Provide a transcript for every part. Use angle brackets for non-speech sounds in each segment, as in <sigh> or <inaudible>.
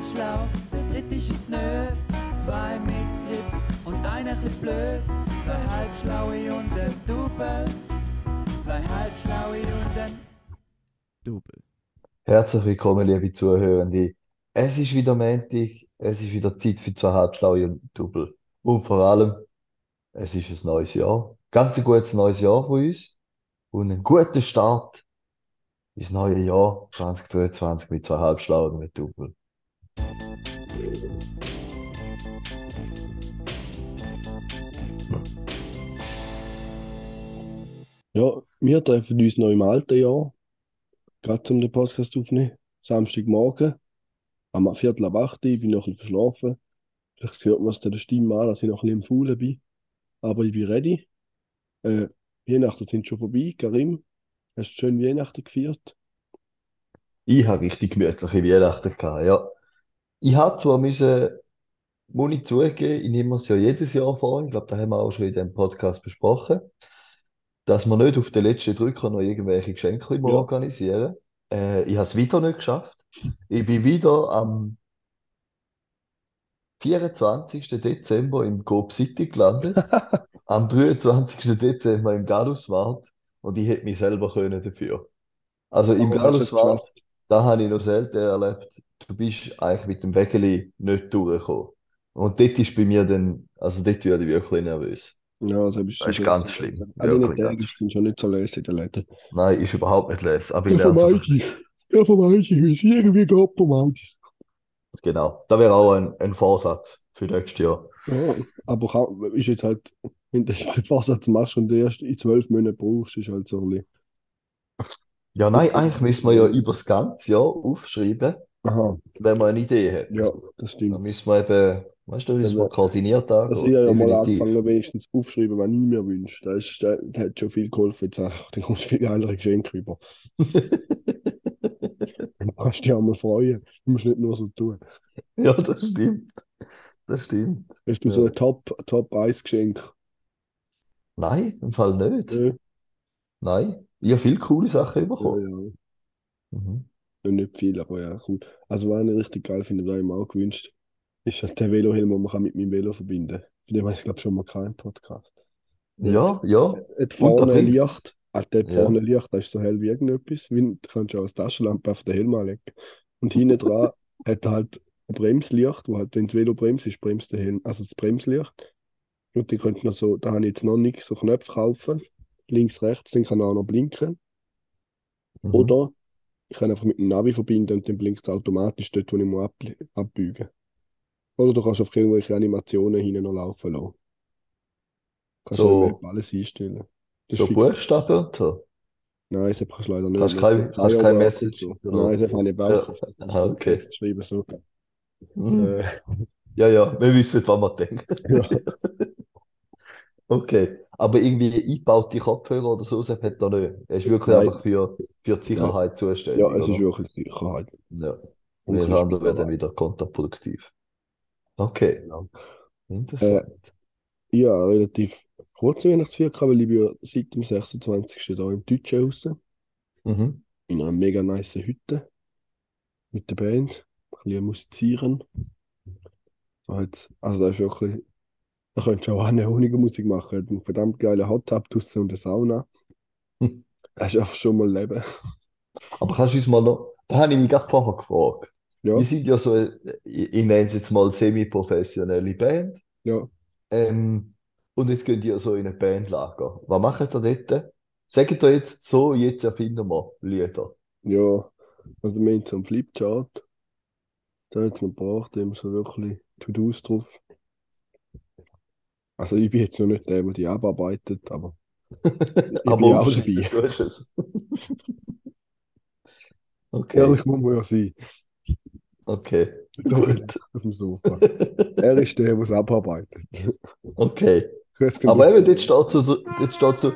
ganz schlau, der dritte ist es nö. Zwei mit Grips und einer bisschen blöd. Zwei halbschlaue und ein Double. Zwei halbschlaue und ein Double. Herzlich willkommen, liebe Zuhörende. Es ist wieder Montag, es ist wieder Zeit für zwei halbschlaue und Double. Und vor allem, es ist ein neues Jahr. Ganz ein gutes neues Jahr für uns und einen guten Start ins neue Jahr 2023 mit zwei halbschlauen und mit Double. Ja, wir treffen uns noch im alten Jahr, gerade zum den Podcast aufnehmen. Samstagmorgen, am Viertel ab acht, ich bin noch ein bisschen verschlafen. Vielleicht hört man es der Stimme an, dass ich noch ein bisschen im Faulen bin. Aber ich bin ready. Äh, Weihnachten sind schon vorbei. Karim, hast du schön Weihnachten gefeiert? Ich habe richtig gemütliche Weihnachten gehabt, ja. Ich habe zwar müssen, muss ich zugeben, ich nehme es ja jedes Jahr vor, ich glaube, da haben wir auch schon in dem Podcast besprochen, dass wir nicht auf den letzten Drücker noch irgendwelche Geschenke Ja. organisieren. Äh, ich habe es wieder nicht geschafft. Ich bin wieder am 24. Dezember im Coop City gelandet, <laughs> am 23. Dezember im Gallus-Markt und ich hätte mich selber können dafür. Also im es Gallus-Markt, geschafft? da habe ich noch selten erlebt, du bist eigentlich mit dem Wägeli nicht durchgekommen. Und dort ist bei mir dann, also dort werde ich wirklich nervös. Ja, das ist Das ist ganz schlimm, wirklich ganz ist es schon nicht so lesen in den Läden. Nein, ist überhaupt nicht les, aber ich Ja, vermeide ich. Ja, vermeide ich. Wenn es irgendwie geht, vermeide ich. Genau, da wäre auch ein, ein Vorsatz für nächstes Jahr. Ja, aber kann, ist jetzt halt, wenn du den Vorsatz machst und erst in zwölf Monaten brauchst, ist halt so ein bisschen. Ja, nein, eigentlich müssen wir ja über das ganze Jahr aufschreiben, Aha, wenn man eine Idee hat. ja, das Dann stimmt. müssen wir eben, weißt du, müssen wir Also, koordiniert also angehen, ich habe ja mal definitiv. angefangen, wenigstens aufschreiben, was ich mir wünsche. Das, ist, das, hat schon viel geholfen. Jetzt auch, dann kommst du viel geilere Geschenke über. <laughs> Dann kannst du dich auch mal freuen. Du musst nicht nur so tun. Ja, das stimmt. Das stimmt. Hast du so Ja. ein Top, Top 1 Geschenk? Nein, im Fall nicht. Ja, Nein. Ich habe viele coole Sachen bekommen. ja. Mhm. Ja, Nicht viel, aber ja, cool. Also, was ich richtig geil finde, was ich mir auch gewünscht ist halt der Velohelm, den man mit meinem Velo verbinden kann. Von dem habe ich, glaube ich, schon mal keinen Podcast. Ja, ja. hat vorne ein. Licht. Ah, der hat Ja. vorne Licht, das ist so hell wie irgendetwas. Wie, da kannst du auch als Taschenlampe auf den Helm anlegen. Und hinten dran <laughs> hat er halt ein Bremslicht, wo halt, wenn das Velo bremst, ist bremst der Helm, also das Bremslicht. Und die könnt noch so, da habe ich jetzt noch nicht so Knöpfe kaufen. Links, rechts, dann kann er auch noch blinken. Mhm. Oder ich kann einfach mit dem Navi verbinden und dann blinkt es automatisch dort, wo ich muss ab, abbiegen Oder du kannst einfach irgendwelche Animationen hinten noch laufen lassen. Kannst du So, Web alles einstellen. Das so. Buchstaben und so. Nein, das kannst du leider nicht. Hast Mit kein, hast kein Message? so. Ja. Nein, das habe ich Ja. auch. Ich Ah, okay. Schreiben. So. Mhm. Äh, Ja, ja, wir wissen, was wir denken. ja. <laughs> Okay. Aber irgendwie eingebaute Kopfhörer oder so, das hat er nicht. Er ist wirklich Nein. einfach für, für die Ja. Sicherheit zuständig, ja, es ist oder? wirklich Sicherheit. Ja. Und das andere wäre dann wieder kontraproduktiv. Okay, Genau. interessant. Ja, relativ kurze Weihnachtsfeier gehabt, weil ich bin ja seit dem 26. da im Deutschen raus. Mhm. In einer mega nice Hütte. Mit der Band. Ein bisschen musizieren. Also das ist wirklich, da könntest du auch eine ohne Musik machen. Einen verdammt geilen Hot Tub draussen und eine Sauna. <laughs> Das ist einfach schon mal Leben. Aber kannst du uns mal noch, da habe ich mich gerade vorher gefragt. Ja, Wir sind ja so, eine- ich, ich nenne es jetzt mal semi-professionelle Band. ja. Ähm, und jetzt gehen die so in ein Bandlager. Was machen ihr dort? Sagt ihr jetzt, so, jetzt erfinden wir Lieder. Ja, also wir haben so einen Flipchart. Da hat es noch gebracht, da haben wir so wirklich To-Dos drauf. Also ich bin jetzt noch nicht der, der die abarbeitet, aber <laughs> ich Aber bin auch dabei. <laughs> du es. <laughs> Okay, Ehrlich muss man ja sein. okay, Da gut. auf dem Sofa. Er ist der, der es abarbeitet. Okay. Aber eben, dort steht so, dort steht so,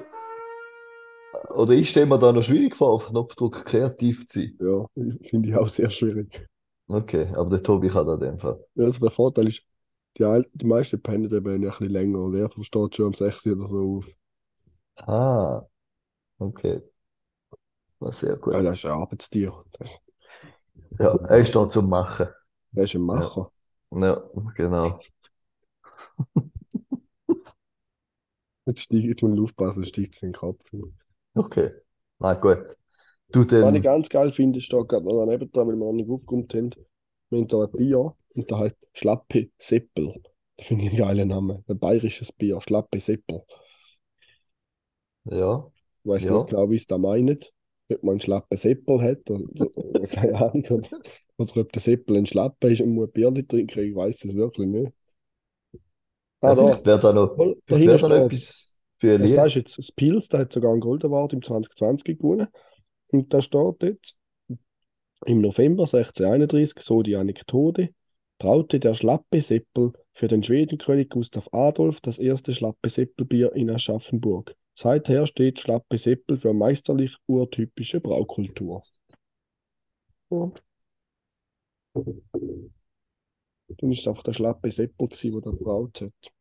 oder ich stelle mir da noch schwierig vor, auf Knopfdruck kreativ zu sein. Ja, finde ich auch sehr schwierig. Okay, aber der Tobi kann das in dem Fall. Ja, also der Vorteil ist, die, die meisten pennen eben ein bisschen länger. Und er versteht schon um 6 Uhr oder so auf. Ah, okay. War sehr Ja, gut. das ist ein Arbeitstier. Ja, er ist da zum Machen. Der ist ein Macher. Ja, genau. Jetzt steigt, jetzt muss ich aufpassen, steigt es in den Kopf. Okay. Na gut. Du Was ich ganz geil finde, steht gerade noch daneben dran, weil wir noch nicht aufgeräumt haben. Wir haben da ein Bier und da heißt Schlappe Seppel. Das finde ich einen geilen Namen. Ein bayerisches Bier, Schlappe Seppel. Ja, Ich weiß Ja. nicht genau, wie es da meint. Ob man einen Schlappen Seppel hat oder, oder keine <laughs> Ahnung. Oder, oder ob der Seppel ein Schlappe ist und muss ein Bier nicht trinken. Ich weiß es wirklich nicht. Ah, ja da. vielleicht wäre da noch, Voll, vielleicht da noch etwas für ein Also, da Lied. ist jetzt das Pils, der hat sogar einen Gold Award im 2020 gewonnen. Und da steht jetzt, im November 1631, so die Anekdote, braute der Schlappe Seppel für den Schwedenkönig Gustav Adolf das erste Schlappe Seppelbier in Aschaffenburg. Seither steht Schlappe Seppel für meisterlich urtypische Braukultur. Ja. Dann ist es einfach der Schlappe Seppel der das braut hat.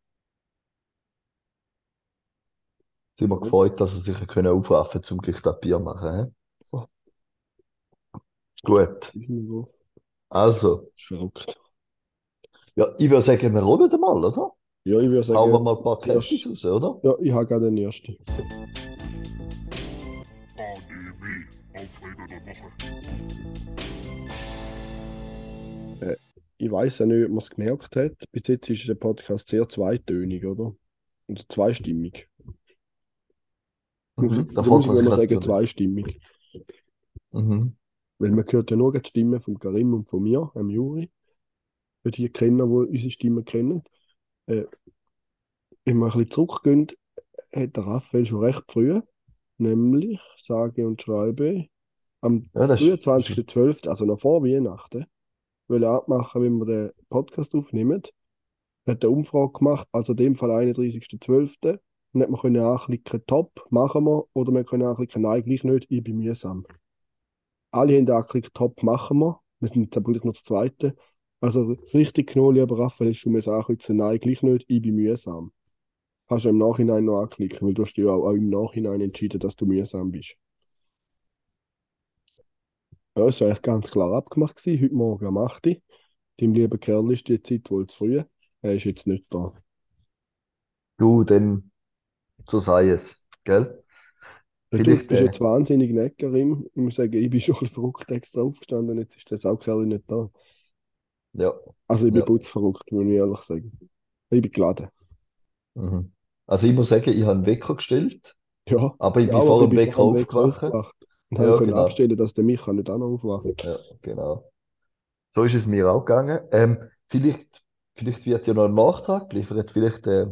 Sind wir gefreut, dass wir sich können aufraffen können, um gleich das Bier zu machen. Gut. Irgendwo. Also, verrückt. ja, ich würde sagen, wir rollen mal, oder? Ja, ich würde Hauen wir sagen, mal ein paar Kenntnisse raus, oder? ja, ich habe gerade den ersten. ADW, Aufreger der Woche. Ich weiß ja nicht, ob man es gemerkt hat. Bis jetzt ist der Podcast sehr zweitönig, oder? Oder zweistimmig. Mhm. Da Da muss fragt ich man sich sagen, natürlich. zweistimmig. Mhm. Weil man hört ja nur die Stimmen von Karim und von mir, am Juri. Für die Kenner, die unsere Stimmen kennen. Äh, wenn wir ein bisschen zurückgehen, hat der Raphael schon recht früh, nämlich, sage und schreibe, am Ja, das ist, 23.12., also noch vor Weihnachten, will abmachen, wenn wir den Podcast aufnehmen. Hat eine Umfrage gemacht, also in dem Fall 31.12. Und hat man können anklicken, top, machen wir, oder wir können anklicken, nein, gleich nicht, ich bin mühsam. Alle haben angeklickt, top, machen wir. Wir sind jetzt aber gleich noch das Zweite. Also richtig genommen, lieber Raphael, ist schon mal ankreuzen, nein, gleich nicht, ich bin mühsam. Kannst du im Nachhinein noch anklicken, weil du hast ja auch, auch im Nachhinein entschieden, dass du mühsam bist. Ja, es war eigentlich ganz klar abgemacht gewesen. Heute Morgen am 8. Uhr. Deinem lieben Kerl ist die Zeit wohl zu früh. Er ist jetzt nicht da. du, dann, so sei es, gell? Du Vielleicht, bist äh, jetzt wahnsinnig nett, Karim. Ich muss sagen, ich bin schon ein bisschen verrückt extra aufgestanden. Jetzt ist der Saukerl nicht da. Ja. Also ich bin Ja. putzverrückt, muss ich ehrlich sagen. Ich bin geladen. Mhm. Also ich muss sagen, ich habe einen Wecker gestellt, Ja, aber ich ja, bin aber vor dem Wecker aufgewacht. aufgewacht. Und Ja, habe genau. abstellen, dass der Micha nicht auch noch aufwacht. Ja, genau. So ist es mir auch gegangen. Ähm, vielleicht, vielleicht wird ja noch ein Nachtrag, vielleicht, wird vielleicht äh,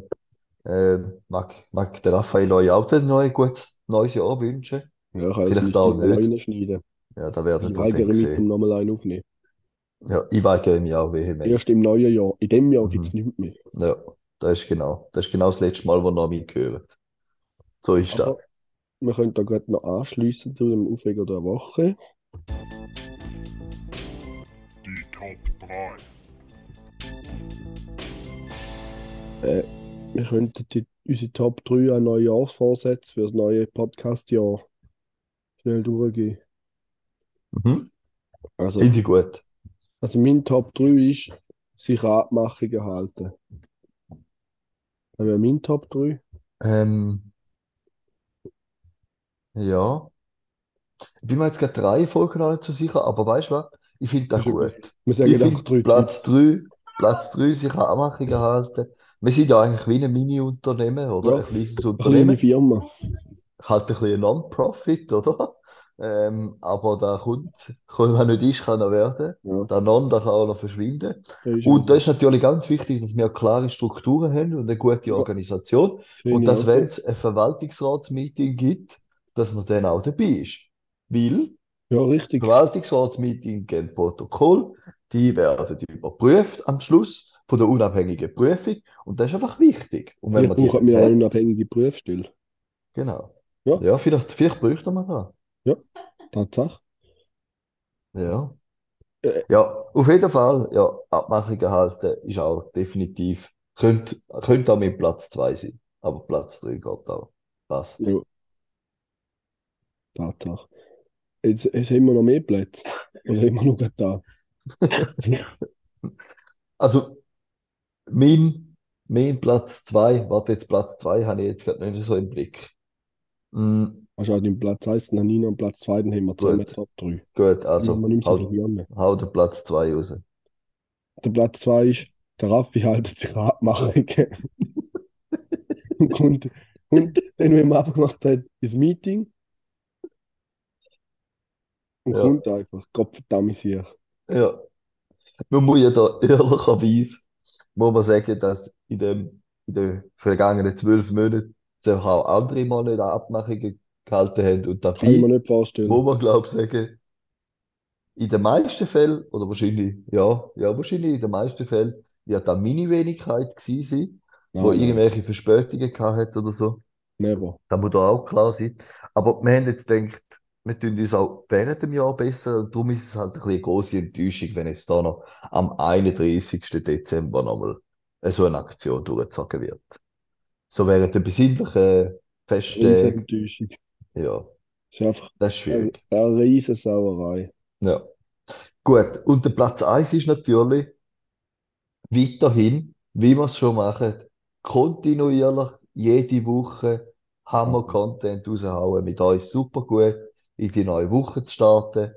äh, mag, mag der Raphael euch auch noch ein gutes neues Jahr wünschen. Ja, ich kann Vielleicht auch nicht reinschneiden. Ja, da werdet Ich weigere dann mich, um sehen. nochmal einen aufnehmen. Ja, ich weigere mich auch vehement. Erst im neuen Jahr. In dem Jahr Mhm. gibt es nichts mehr. Ja, das ist genau. Das ist genau das letzte Mal, wo noch mich gehört. So ist das. Aber wir können da gerade noch anschließen zu dem Aufreger der Woche. Die Top 3. Äh, wir könnten die, unsere Top 3 an Neujahrsvorsätze für das neue Podcast-Jahr schnell durchgehen. Mhm. Also, Finde ich gut. also mein Top 3 ist, sich an Abmachungen halten. Das wäre mein Top 3. Ähm, ja. Ich bin mir jetzt gerade drei Folgen noch nicht so sicher, aber weißt du was? Ich finde das Ist ja gut. Wir Ich sagen finde drei Platz 3, Platz 3 sich an Anmachungen halten. Wir sind ja eigentlich wie ein Mini-Unternehmen, oder? Ja, Ein kleines Eine kleine Unternehmen. Firma. Halt ein bisschen ein Non-Profit, oder? Ähm, aber der kommt, kann er nicht ist, kann er werden. Ja, Der Non, der kann auch noch verschwinden. das Und da ist natürlich ganz wichtig, dass wir klare Strukturen haben und eine gute Ja. Organisation. Sehe Und dass, wenn es ein Verwaltungsratsmeeting gibt, dass man dann auch dabei ist. Weil Ja, richtig. Verwaltungsratsmeeting geben Protokoll, die werden überprüft am Schluss von der unabhängigen Prüfung. Und das ist einfach wichtig. Und wenn Vielleicht man die brauchen wir eine unabhängige Prüfstelle. genau. Ja. Ja, vielleicht, vielleicht bräuchten wir das. Tatsache. Ja. Äh. Ja, auf jeden Fall, ja, Abmachungen halten ist auch definitiv, könnte, könnte auch mit Platz 2 sein. Aber Platz 3 geht auch. Passt. Ja. Tatsache. Jetzt, jetzt haben wir noch mehr Plätze. Oder haben wir noch gerade <laughs> Also, mein, mein Platz 2, warte, jetzt Platz 2 habe ich jetzt gerade nicht so im Blick. Mm, Also an dem Platz 1, dann Nina und Platz 2, dann haben wir zusammen. Top 3. gut, Also, also so hau, hau den Platz 2 raus. Der Platz 2 ist, der Raffi haltet sich Abmachungen. <laughs> und, und dann, wenn man abgemacht hat, ins Meeting und Ja. kommt einfach, Gott verdammt sich. Ja. Man muss ja da ehrlicherweise, muss man sagen, dass in dem, in den vergangenen zwölf Monaten sich auch andere mal nicht an Abmachungen gehalten haben. Und Kann ich mir dabei nicht vorstellen. muss man, glaube ich, sagen, in den meisten Fällen, oder wahrscheinlich, ja, ja, wahrscheinlich in den meisten Fällen, wird da meine Wenigkeit gewesen sein, wo Nein, nein, irgendwelche Verspätungen gehabt hat oder so. never. Das muss da auch klar sein. Aber wir haben jetzt gedacht, wir tun uns auch während dem Jahr besser. Und darum ist es halt ein bisschen eine grosse Enttäuschung, wenn jetzt da noch am 31. Dezember nochmal so eine Aktion durchgezogen wird. So während der besinnlichen Festtage. Riesenenttäuschung. Ja, ist einfach das ist eine, schwierig. eine Riesensauerei. Ja. Gut. Und der Platz 1 ist natürlich weiterhin, wie wir es schon machen, kontinuierlich jede Woche Hammer-Content raushauen, mit euch super gut in die neue Woche zu starten.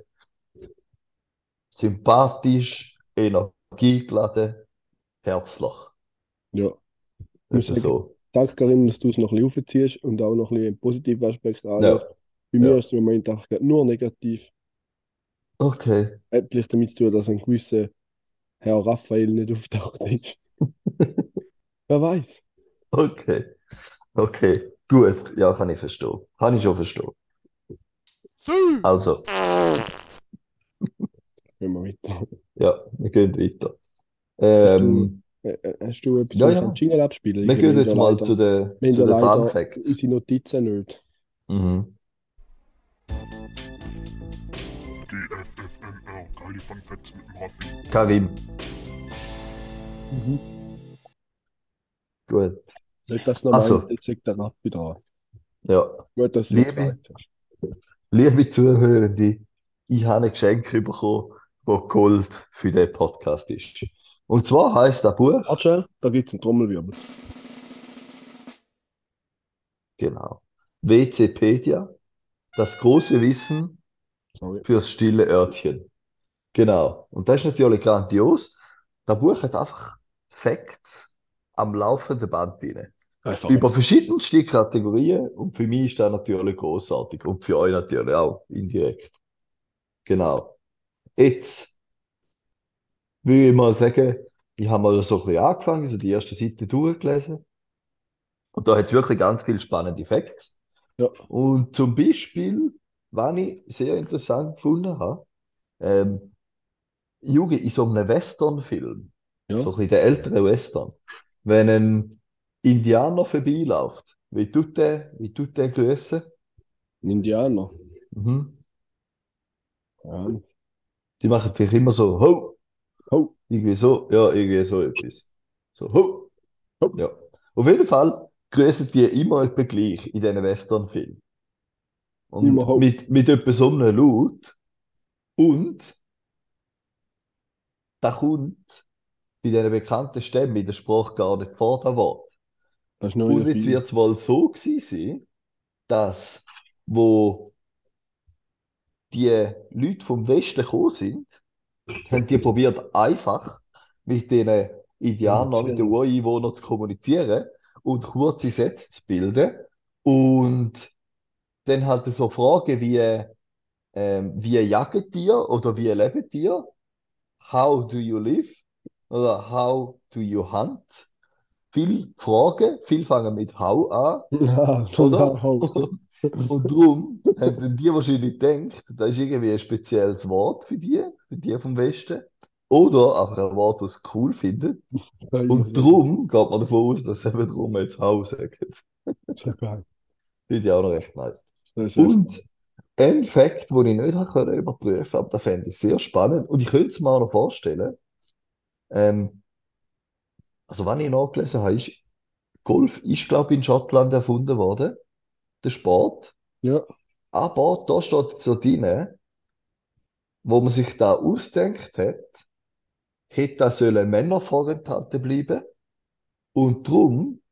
Sympathisch, energiegeladen, herzlich. Ja. Etwa sagen, so. danke Karim, dass du es noch ein bisschen aufziehst und auch noch ein bisschen einen positiven Aspekt Ja, anschaust. Bei mir ja. ist es im Moment einfach nur negativ. Okay. Hat vielleicht damit zu tun, dass ein gewisser Herr Raphael nicht auftaucht ist. <laughs> Wer weiß. Okay. Okay. Gut. Ja, kann ich verstehen. Kann ich schon verstehen. Also, <laughs> Gehen wir weiter. ja, wir gehen weiter. Hast du, Ähm, äh, äh, hast du etwas, ja, ja. einen Jingle abspielen Wir gehen jetzt mal zu den, zu den Fun Facts. unsere Notizen nicht. Mhm. GFFNR, geile Fun Facts mit dem Raffi. Karim, Mhm. gut. Nicht, dass du noch Also, meinst, jetzt sagt der Rappi da. ja. Gut, dass du es Liebe, gesagt hast. Liebe Zuhörende, ich habe ein Geschenk bekommen, das Gold für den Podcast ist. Und zwar heißt das Buch, Warte da gibt es einen Trommelwirbel. genau, Wikipedia, das große Wissen Sorry. fürs stille Örtchen. Genau. Und das ist natürlich grandios. Das Buch hat einfach Facts am laufenden Band drin. Einfach Über verschiedenste Kategorien und für mich ist das natürlich großartig und für euch natürlich auch indirekt. Genau. Jetzt will ich mal sagen, ich habe mal so ein bisschen angefangen, so die erste Seite durchgelesen und da hat es wirklich ganz viele spannende Facts. Ja. Und zum Beispiel, was ich sehr interessant gefunden habe, ähm, Jugi, in so einem Western-Film, Ja. so ein bisschen der ältere Western, wenn ein Indianer vorbeiläuft, wie tut der, wie tut der grüßen? Ein Indianer. Mhm. Ja. Die machen vielleicht immer so, ho, Oh, irgendwie so, ja, irgendwie so etwas. So, ho, Ho. ja. Auf jeden Fall grüßen die immer etwa gleich in diesen Western-Filmen. Immer Und ho. mit, mit etwa so einem Laut. Und da kommt bei diesen bekannten Stämmen in der Sprache gar nicht vor, das Wort. Und jetzt wird es wohl so gewesen sein, dass, wo die Leute vom Westen gekommen sind, haben die probiert, einfach mit den Indianern, mit den Ureinwohnern zu kommunizieren und kurze Sätze zu bilden. Und dann halt so Fragen wie, ähm, wie jagt ihr oder wie lebt ihr? How do you live? Oder how do you hunt? Viel Fragen, viel fangen mit How an. Ah, Oder? <laughs> Und darum haben die wahrscheinlich gedacht, das ist irgendwie ein spezielles Wort für die, für die vom Westen. Oder einfach ein Wort, das cool finden. Und darum geht man davon aus, dass sie eben darum jetzt How sagen. Sehr geil. Finde ich auch noch recht nice. Ist Und ein Fakt, den ich nicht habe überprüfen aber das fände ich sehr spannend. Und ich könnte es mir auch noch vorstellen. Ähm, also, was ich nachgelesen habe, ist, Golf ist, glaube ich, in Schottland erfunden worden, der Sport. Ja, Aber da steht so drin, wo man sich da ausdenkt hat, hätte das sollen Männer vorenthalten bleiben. Und drum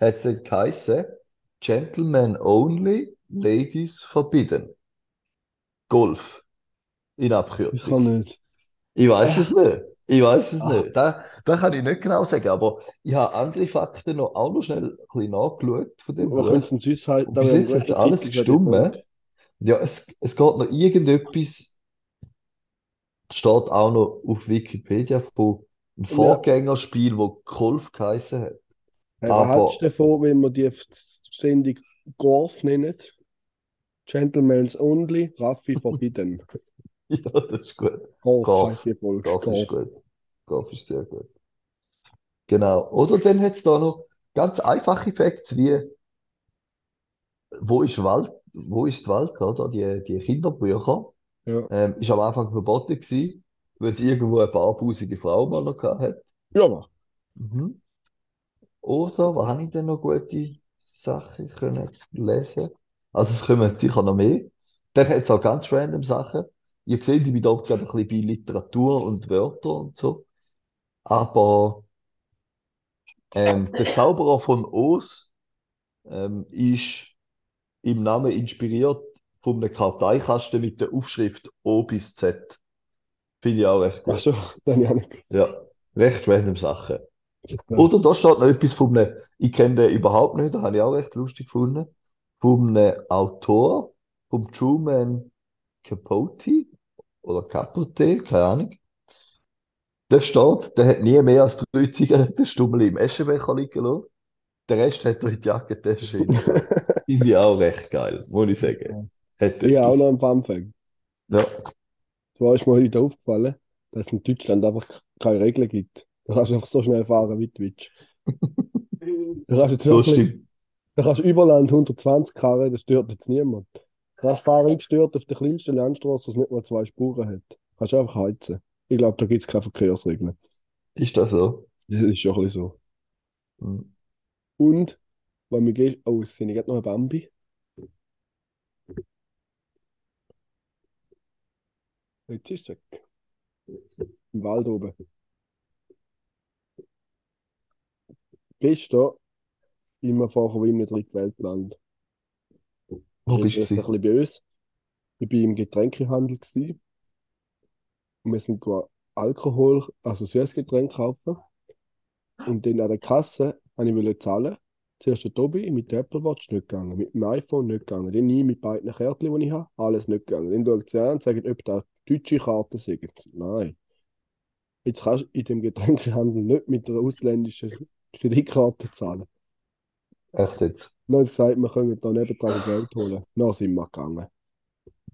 hat es dann geheißen, Gentlemen only, Ladies forbidden. Golf. In Ich Abkürzung. kann nicht. Ich weiß es nicht. Ich weiß es Ah. nicht. Da, da kann ich nicht genau sagen, aber ich habe andere Fakten noch, auch noch schnell ein bisschen nachgeschaut von dem Man Buch. könnte es Und da bis jetzt hat alles gestimmt. Ja, es, es geht noch irgendetwas, steht auch noch auf Wikipedia von einem Ja. Vorgängerspiel, wo Golf geheißen hat. Aber- hältst du davon, wenn wir die ständig Golf nennen? Gentlemen's only, Raffi <laughs> forbidden. <laughs> Ja, das ist gut. Golf Golf. die Folge. Golf ist Golf. gut. Golf ist sehr gut. Genau. Oder dann hat es da noch ganz einfache Facts wie, wo ist Wald, wo ist die Welt, oder? Die, die Kinderbücher. Ja. Ähm, ist am Anfang verboten gewesen, weil es irgendwo eine barbusige Frau mal noch gehabt hat. Ja. Mhm. Oder, was habe ich denn noch gute Sachen können lesen? Also es kommen sicher noch mehr. Dann hat es auch ganz random Sachen. Ihr seht, ich bin da gerade ein bisschen bei Literatur und Wörter und so. Aber ähm, der Zauberer von Oz ähm, ist im Namen inspiriert von einem Karteikasten mit der Aufschrift O bis Z. Finde ich auch recht gut. Ach so, <laughs> dann ja nicht. Ja, recht random Sachen. Oder da steht noch etwas von einem, ich kenne den überhaupt nicht, da habe ich auch recht lustig gefunden, von einem Autor, vom Truman Capote oder Capote, keine Ahnung. Der steht, der hat nie mehr als drei Zigarettenstummel im Aschenbecher liegen lassen. Den Rest hat er in die Jackentasche. <laughs> Finde ich auch recht geil, muss ich sagen. Hat Ich auch noch einen Funfact. Ja, Zwar ist mir heute aufgefallen, dass es in Deutschland einfach keine Regeln gibt. Du kannst einfach so schnell fahren, wie du willst. <laughs> Du kannst jetzt so wirklich, du kannst Überland 120 fahren, das stört jetzt niemand. Du kannst fahren ungestört auf der kleinsten Landstraße, was nicht mal zwei Spuren hat. Du kannst einfach heizen. Ich glaube, da gibt es keine Verkehrsregeln. Ist das so? Das ist schon ein bisschen so. Hm. Und, wenn wir gehen, oh, jetzt sehe ich gerade noch ein Bambi. Jetzt ist es weg. Im Wald oben. Gestern immer vorher wie im dritten Weltland. Wo Jetzt bist ist du? ein bisschen böse. Ich war im Getränkehandel gewesen. und wir sind Alkohol, also Süßgetränk kaufen. Und dann an der Kasse wollte ich wollte zahlen. Zuerst der Tobi mit der Apple Watch nicht gegangen, mit dem iPhone nicht gegangen. Dann ich mit beiden Kärtchen, die ich habe, alles nicht gegangen. Dann schaut sie an und sagt, ob da deutsche Karten sind. Nein. Jetzt kannst du in dem Getränkehandel nicht mit einer ausländischen Kreditkarte zahlen. Echt jetzt? Haben sie gesagt, wir können da nebendran Geld holen. Dann sind wir gegangen.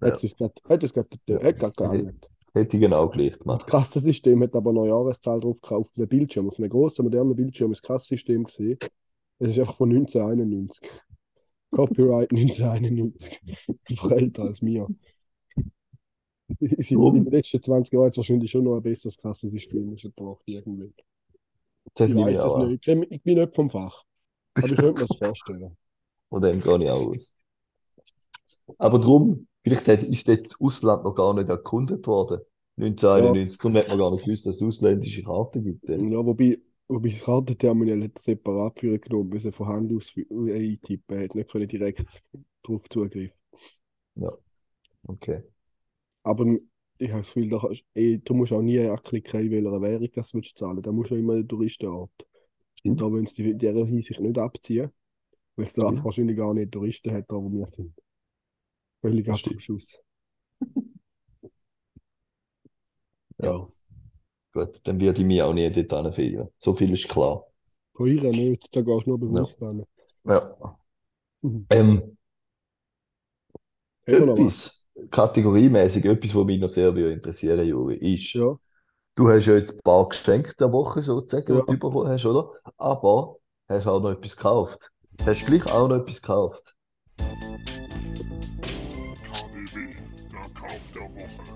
Ja. Hat es gerade, gehandelt. Hätte ich genau gleich Das gemacht. Kassensystem hat aber eine Jahreszahl drauf gekauft, auf einem Bildschirm, auf einem grossen, modernen Bildschirm ist das Kassensystem gesehen. Es ist einfach von 1991. Copyright 1991. Einfach älter als mir. In den letzten 20 Jahren hat wahrscheinlich schon noch ein besseres Kassensystem gebraucht, irgendwie. Das Ich weiß es nicht. Ich bin nicht vom Fach. Aber ich könnte mir das <laughs> vorstellen. Von dem gehe ich auch aus. Aber drum, vielleicht hat- ist das Ausland noch gar nicht erkundet worden. 1991. Darum hat man gar nicht gewusst, dass es ausländische Karten gibt. Ja, wobei, wobei das Kartenterminal hat separat für genommen, müssen von Hand aus eintippen. Hat nicht können direkt darauf zugreifen. Okay. Aber ich habe das Gefühl, da kannst, ey, du musst auch nie anklicken, in welcher Währung das du willst zahlen. Da musst du immer den Touristenort. Und da wollen sie die in dieser Hinsicht nicht abziehen, weil es da Stimmt. wahrscheinlich gar nicht Touristen hat, da wo wir sind. Völlig ab vom Stimmt. Schuss. Ja. <laughs> Ja. Gut, dann werde ich mich auch nie dort anfeiern. So viel ist klar. Von ihr nicht, da gehst du nur bewusst ran. Ja. Mhm. Ähm, etwas, kategoriemäßig, etwas, was mich noch sehr würde interessieren, Juri, ist, Ja. Du hast ja jetzt ein paar Geschenke der Woche sozusagen, Ja. die du bekommen hast, oder? Aber hast auch noch etwas gekauft. Hast du gleich auch noch etwas gekauft? KDW, der Kauf der Woche.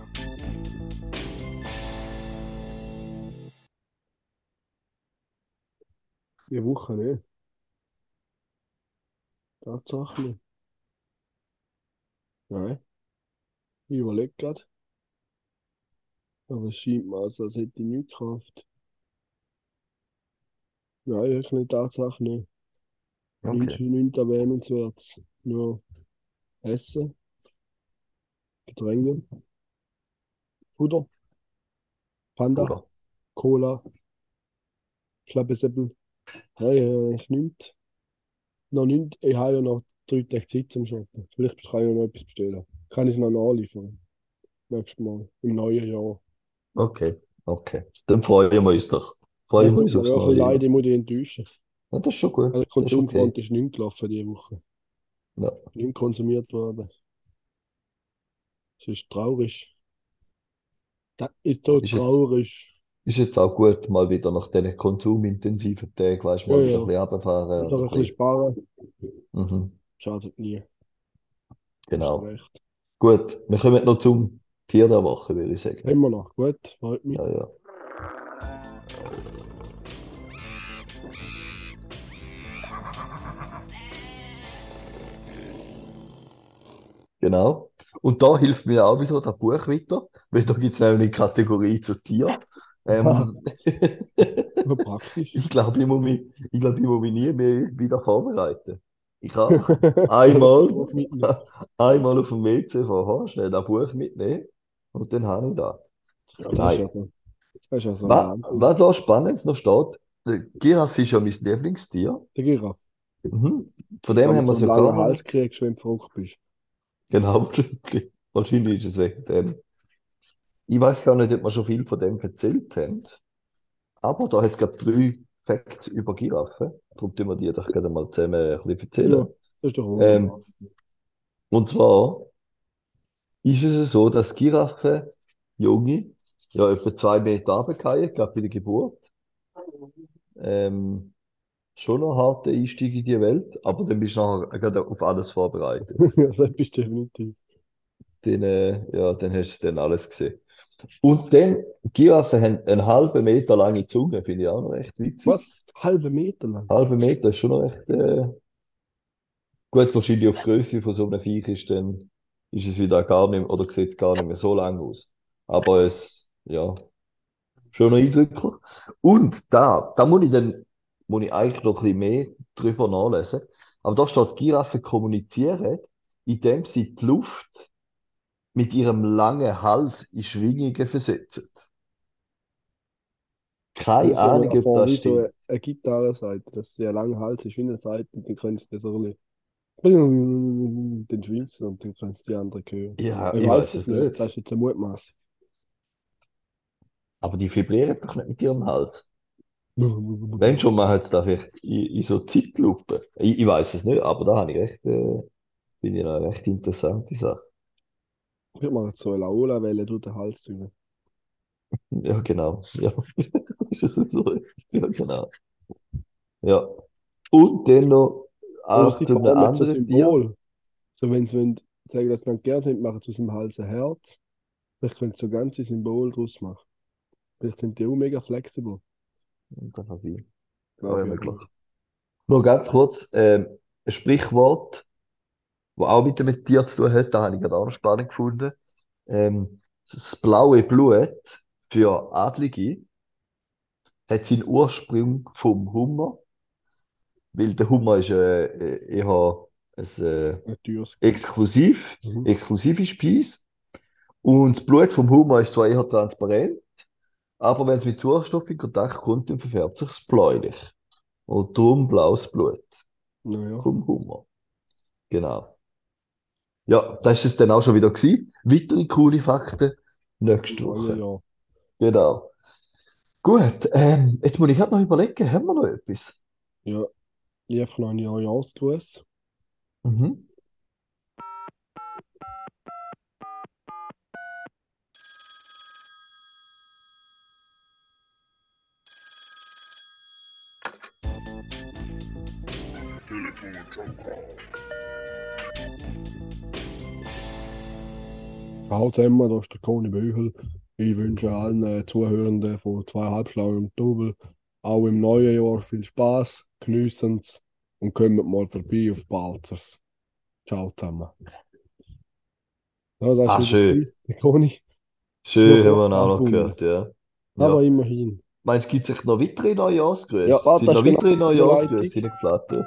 Die Woche nicht. Tatsache nicht. Nein. Ich überlege gerade. Aber es scheint mir, also, als hätte ich nichts gekauft. Nein, ich nicht Tatsache nicht. Nichts, Okay. nichts erwähnenswertes. Nur Essen, Getränke, Futter, Panda, Oder? Cola, Schlappesäppel. Nein, äh, ich nichts. Noch nichts. Ich habe ja noch drei Tage Zeit zum Shoppen. Vielleicht kann ich ja noch etwas bestellen. Kann ich es noch nachliefern. Nächstes Mal. Im neuen Jahr. Okay. Okay. Dann freuen wir uns doch. Freuen Das wir uns aufs neue Jahr. leid, ich muss dich enttäuschen. Ja, das ist schon gut. Also, Das ist Konsumfront okay. ist nicht gelaufen diese Woche. Ja. Nicht konsumiert worden. Es ist traurig. Das ist so Ist jetzt, traurig. ist jetzt auch gut, mal wieder nach diesen konsumintensiven Tagen, weißt du, Ja, mal wieder ja. ein bisschen runterfahren Wieder ein bisschen sparen. Mhm, Schadet nie. Genau. Gut, wir kommen noch zum Tier der Woche, würde ich sagen. Wir noch. Gut, freut mich. Ja, ja. Genau. Und da hilft mir auch wieder das Buch weiter, weil da gibt es nämlich eine Kategorie zu Tier. <laughs> Ähm, praktisch. <laughs> ich glaube, ich muss mich, ich glaube, ich muss mich nie mehr wieder vorbereiten. Ich habe <laughs> einmal, einmal auf dem WC vorher schnell das Buch mitnehmen und dann habe ich das. Ja, Nein. ja. Das ist ja so Was, was da Spannendes noch steht, der Giraffe ist ja mein Lieblingstier. Der Giraffe. Mhm. Von dem haben wir einen sogar langen noch Hals nicht. kriegst, wenn du verrückt bist. Genau, <laughs> wahrscheinlich. Wahrscheinlich ist es wegen dem. Ich weiß gar nicht, ob wir schon viel von dem erzählt haben, aber da hat es gerade drei Facts über Giraffen. Darum tun wir die doch gerade mal zusammen ein bisschen Ja, erzählen. das ist doch Ähm, und zwar ist es so, dass Giraffen, Junge, ja etwa zwei Meter runterfallen, gerade bei der Geburt. Ähm, schon noch ein harter Einstieg in die Welt, aber dann bist du nachher gerade auf alles vorbereitet. <laughs> Ja, das bist du definitiv. Dann, äh, ja, dann hast du dann alles gesehen. Und dann, Giraffen haben einen halben Meter lange Zunge, finde ich auch noch recht witzig. Was? Halbe Meter lang? Halbe Meter ist schon noch recht, äh, gut, wahrscheinlich auf die Größe von so einem Viech ist dann, ist es wieder gar nicht, oder sieht gar nicht mehr so lang aus. Aber es, ja, schon noch eindrücklich. Und da, da muss ich dann, muss ich eigentlich noch ein bisschen mehr drüber nachlesen. Aber da steht, Giraffen kommunizieren, indem sie die Luft mit ihrem langen Hals in Schwingungen versetzen. Keine Ahnung, ob das wie so stimmt. eine, eine Gitarrenseite, dass sie einen langen Hals ist wie eine Seite und dann können sie das so ein bisschen den schwilzen und dann können sie die anderen hören. Ja, Ich ich weiß es es nicht, nicht. das ist jetzt eine Mutmaßung. Aber die vibrieren doch nicht mit ihrem Hals. <laughs> Wenn schon, machen sie das vielleicht in, in so Zeitlupe. Ich, ich weiß es nicht, aber da habe ich recht, äh, finde ich eine recht interessante Sache. Ich mache jetzt so eine Laola-Welle durch den Hals durch. <laughs> Ja, genau. Ja, <laughs> ist es so? Ja, genau. Ja. Und dann noch auch zu einem anderen. Symbol. So, wenn sie wollen sagen, dass man gerne haben, machen sie aus dem Hals ein Herz. Vielleicht können sie so ganze Symbol draus machen. Vielleicht sind die auch mega flexibel. Und dann habe ich Glaube ich möglich. Nur ganz kurz, ähm, ein Sprichwort, das auch mit dem Tier zu tun hat, da habe ich gerade auch noch spannend gefunden. Ähm, das blaue Blut für Adlige hat seinen Ursprung vom Hummer, weil der Hummer ist äh, äh, eher ein, äh, exklusiv, Mhm. exklusive Speise. Und das Blut vom Hummer ist zwar eher transparent, aber wenn es mit Sauerstoff in Kontakt kommt, dann verfärbt sich es bläulich. Und darum blaues Blut Naja. vom Hummer. Genau. Ja, das ist es dann auch schon wieder gewesen. Weitere coole Fakten nächste Neue Woche. Jahr. Genau. Gut, ähm, jetzt muss ich gerade noch überlegen, haben wir noch etwas? Ja. Ich einfach noch einen Neujahrsgruß. Mhm. Ciao zusammen, da ist der Conny Büchel. Ich wünsche allen äh, Zuhörenden von zweieinhalb Schlau im Double auch im neuen Jahr viel Spaß, geniessen es und kommt mal vorbei auf Balzers. Ciao zusammen. Ja, das Ah, schön. <laughs> Conny. Schön, haben wir auch noch gehört, ja. Aber Ja. immerhin. Meinst du, gibt es noch weitere Neujahrsgrüße? Ja, warte, Sind noch ist weitere genau die Neujahrsgrüße Leitung. reingeflattert?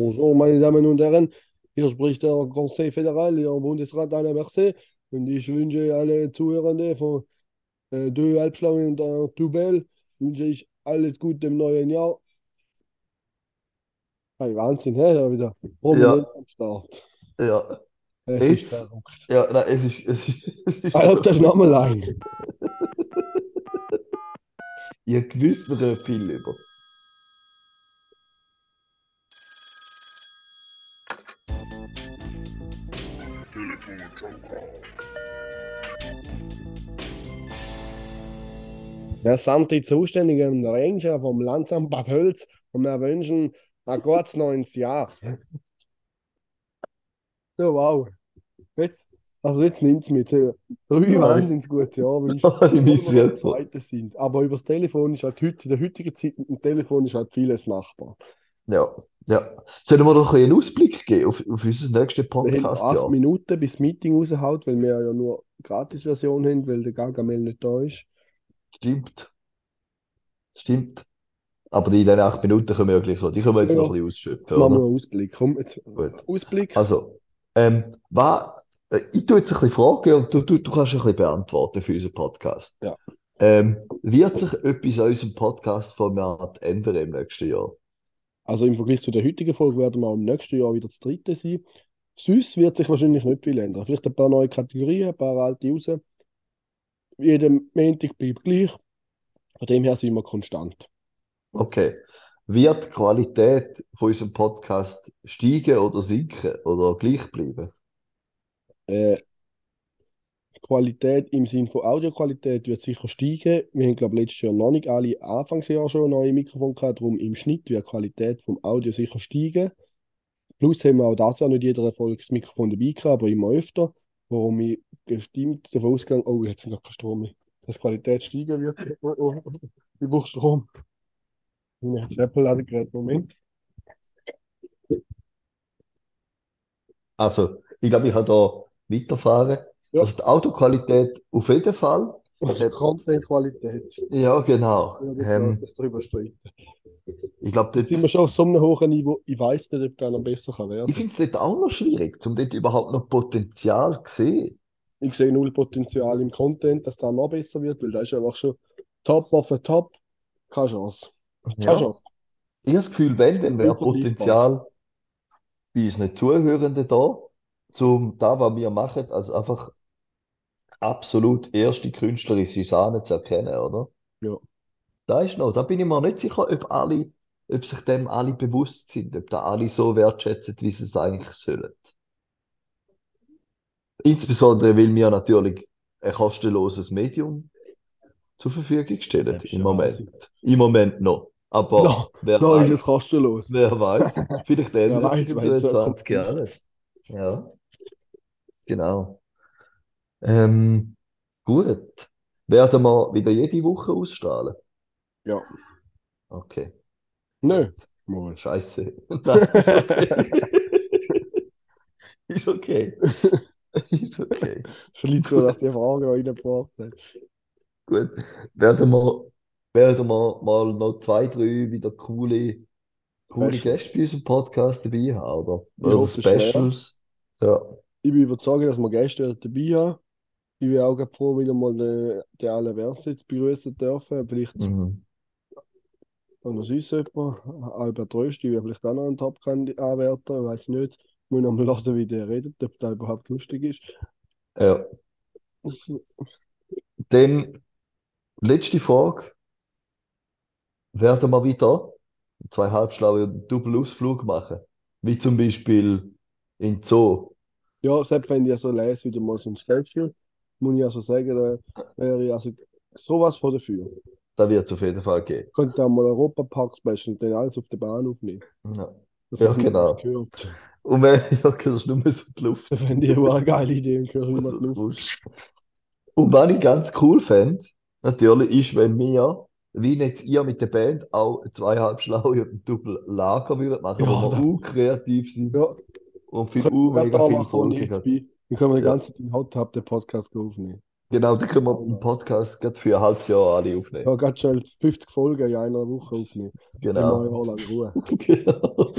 Bonjour, meine Damen und Herren. Hier spricht der Conseil Fédéral, der Bundesrat Alain Berset. Und ich wünsche alle Zuhörende von äh, Deux Halbschlauen und der Tubel, wünsche ich alles Gute im neuen Jahr. Hey, Wahnsinn, hä? Da wieder prominent am Start. Ja, Es ist Jetzt? verrückt. ja, nein, es ist, es ist, <laughs> es ist Ah, das ist nochmal ein. Ihr gewusst mir viel über. Wir sind die zuständigen Ranger vom Landsamt Bad Hölz und wir wünschen ein gutes neues Jahr. So, wow. Jetzt, also jetzt nimmt es mit. Drei wahnsinnig gute Jahre <laughs> wünschen. Sind. Aber über das Telefon ist halt heute, in der heutigen Zeit mit dem Telefon ist halt vieles machbar. Ja, ja. Sollen wir doch einen Ausblick geben auf, auf unser nächstes Wir haben Podcast, acht? Minuten bis das Meeting raushaut, weil wir ja nur Gratis-Version haben, weil der Gargamel nicht da ist. Stimmt. Stimmt. Aber in den acht Minuten können wir ja gleich noch, die können wir jetzt Ja. noch ein bisschen ausschöpfen, Machen wir einen Ausblick. Komm, jetzt Gut. Ausblick. Also, ähm, was, äh, ich tue jetzt ein bisschen Fragen und du, du, du kannst ein bisschen beantworten für unseren Podcast. Ja. Ähm, wird sich etwas an unserem Podcast-Format ändern im nächsten Jahr? Also im Vergleich zu der heutigen Folge werden wir im nächsten Jahr wieder das dritte sein. Sonst wird sich wahrscheinlich nicht viel ändern. Vielleicht ein paar neue Kategorien, ein paar alte raus. Jeden Montag bleibt gleich. Von dem her sind wir konstant. Okay. Wird die Qualität von unserem Podcast steigen oder sinken oder gleich bleiben? Äh, Qualität im Sinne von Audioqualität wird sicher steigen. Wir haben, glaube ich, letztes Jahr noch nicht alle Anfangsjahr schon neue Mikrofone gehabt. Darum im Schnitt wird die Qualität vom Audio sicher steigen. Plus haben wir auch das Jahr nicht jeder Erfolg das Mikrofon dabei gehabt, aber immer öfter. Warum ich bestimmt davon ausgegangen, oh, jetzt sind gar kein Strom mehr, dass die Qualität steigen wird. <laughs> Ich brauche Strom. Ich habe jetzt Apple-Ladegerät. Moment. Also, ich glaube, ich kann da weiterfahren. Ja. Also die Autoqualität auf jeden Fall. Die Content-Qualität. Ja, genau. Ja, das Ähm, ähm, drüber streiten. ich glaube, Jetzt sind wir dort, schon auf so einem hohen Niveau. Ich weiß nicht, ob der noch besser kann ich werden. finde es dort auch noch schwierig, um dort überhaupt noch Potenzial zu sehen. Ich sehe null Potenzial im Content, dass der noch besser wird, weil da ist einfach schon top auf the top. Keine Chance. Keine Ja. Chance. Ich habe das Gefühl, wenn, dann wäre. Potenzial bei unseren Zuhörenden da, um da, was wir machen, als einfach absolut erste künstlerische Sahne zu erkennen, oder? Ja. Da ist noch, da bin ich mir nicht sicher, ob alle, ob sich dem alle bewusst sind, ob da alle so wertschätzen, wie sie es eigentlich sollen. Insbesondere, weil wir natürlich ein kostenloses Medium zur Verfügung stellen, ist im Moment. Wahnsinn. Im Moment noch. Aber Noch- wer Da ist weiß, es kostenlos. wer weiß, <laughs> vielleicht ändert sich in wenn es so 23 kommt. alles. Ja, genau. Ähm, gut. Werden wir wieder jede Woche ausstrahlen? Ja. Okay. Nö. Mal. Scheiße. <laughs> Nein, <laughs> ist okay. Ist okay. Vielleicht so, dass die Frage noch reingebracht hat. Gut. Werden wir, werden wir mal noch zwei, drei wieder coole, coole Specials. Gäste bei unserem Podcast dabei haben, oder? Ich Oder hoffe. Specials. Ja. Ich bin überzeugt, dass wir Gäste dabei haben. Ich bin auch gerade froh, wieder mal den, den Alain Verset zu begrüßen dürfen. Vielleicht Mhm. auch noch sonst jemand. Albert Rösti wäre vielleicht auch noch ein Top-Anwärter, ich weiß nicht. Ich muss noch mal <laughs> hören, wie der redet, ob der überhaupt lustig ist. Ja. Dann letzte Frage. Werden wir wieder zwei halbschlaue Doppelausflug machen? Wie zum Beispiel in Zoo. Ja, selbst wenn ich so lese, wieder mal so ein Schedule, muss ich also sagen, da wäre ich also sowas von dafür. Da wird es auf jeden Fall geben. Könnte auch mal Europapark-Special und dann alles auf der Bahn aufnehmen. Ja. Das Ja, genau. gehört. Und wenn, <laughs> ja, das ist nur so die Luft. Das fände ich auch eine geile Idee und höre immer die Luft. Und was ich ganz cool fände, natürlich, ist, wenn wir, wie jetzt ihr mit der Band, auch zweieinhalb Schlaue und ein Double Lager würdet machen, Ja, wo wir auch kreativ sind Ja, und viel, wir mega viel machen, Dann können wir den Ja. ganzen Tag Hot Tub den Podcast aufnehmen. Genau, da können wir einen Podcast gerade für ein halbes Jahr alle aufnehmen. Ja, ganz schnell 50 Folgen in einer Woche aufnehmen. Dann wir ein Genau. Jahr lang Ruhe. <laughs> Genau.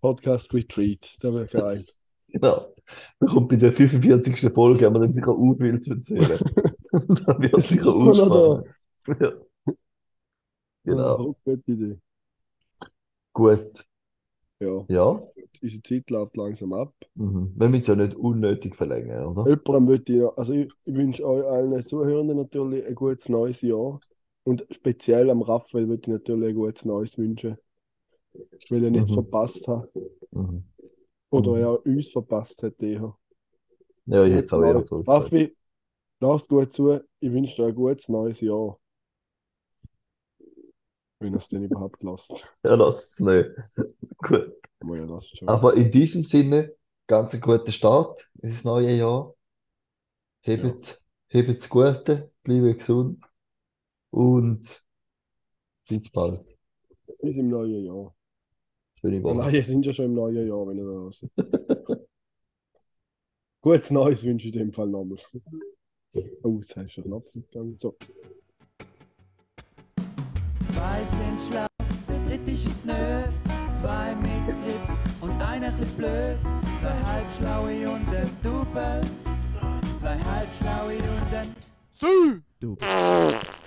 Podcast Retreat, das wäre geil. Genau. Da kommt bei der 45. Folge, haben wir dann sicher auch viel zu erzählen. <laughs> Da wird sicher auch. Ja. Genau. gute Idee. Gut. Ja, Ja. unsere Zeit läuft langsam ab. Mhm. Wir müssen es ja nicht unnötig verlängern, oder? Jemandem möchte ich, also ich, wünsche euch allen Zuhörenden natürlich ein gutes neues Jahr. Und speziell am Raphael würde ich natürlich ein gutes neues wünschen. Weil er nichts Mhm. verpasst hat. Mhm. Oder Mhm. er uns verpasst hat eher. Ja, ich hätte es auch eher so. Raffi, lasst gut zu. Ich wünsche dir ein gutes neues Jahr. Wenn er es denn überhaupt lasst. Ja, lasst es nicht. <laughs> Gut. Aber ja, in diesem Sinne, ganz einen guten Start ins neue Jahr. Hebt, hebt das Gute, bleibt gesund und bis bald. Bis im neuen Jahr. Schöne Woche. nein, wir sind ja schon im neuen Jahr, wenn ihr da hört. <laughs> Gutes Neues wünsche ich in dem Fall nochmal. Oh, jetzt hast du schon abgegangen. So. Zwei sind schlau, der dritte ist nö. Zwei mit Grips und einer chli blöd. Zwei halbschlaue und ein Double. Zwei halbschlaue und ein Double.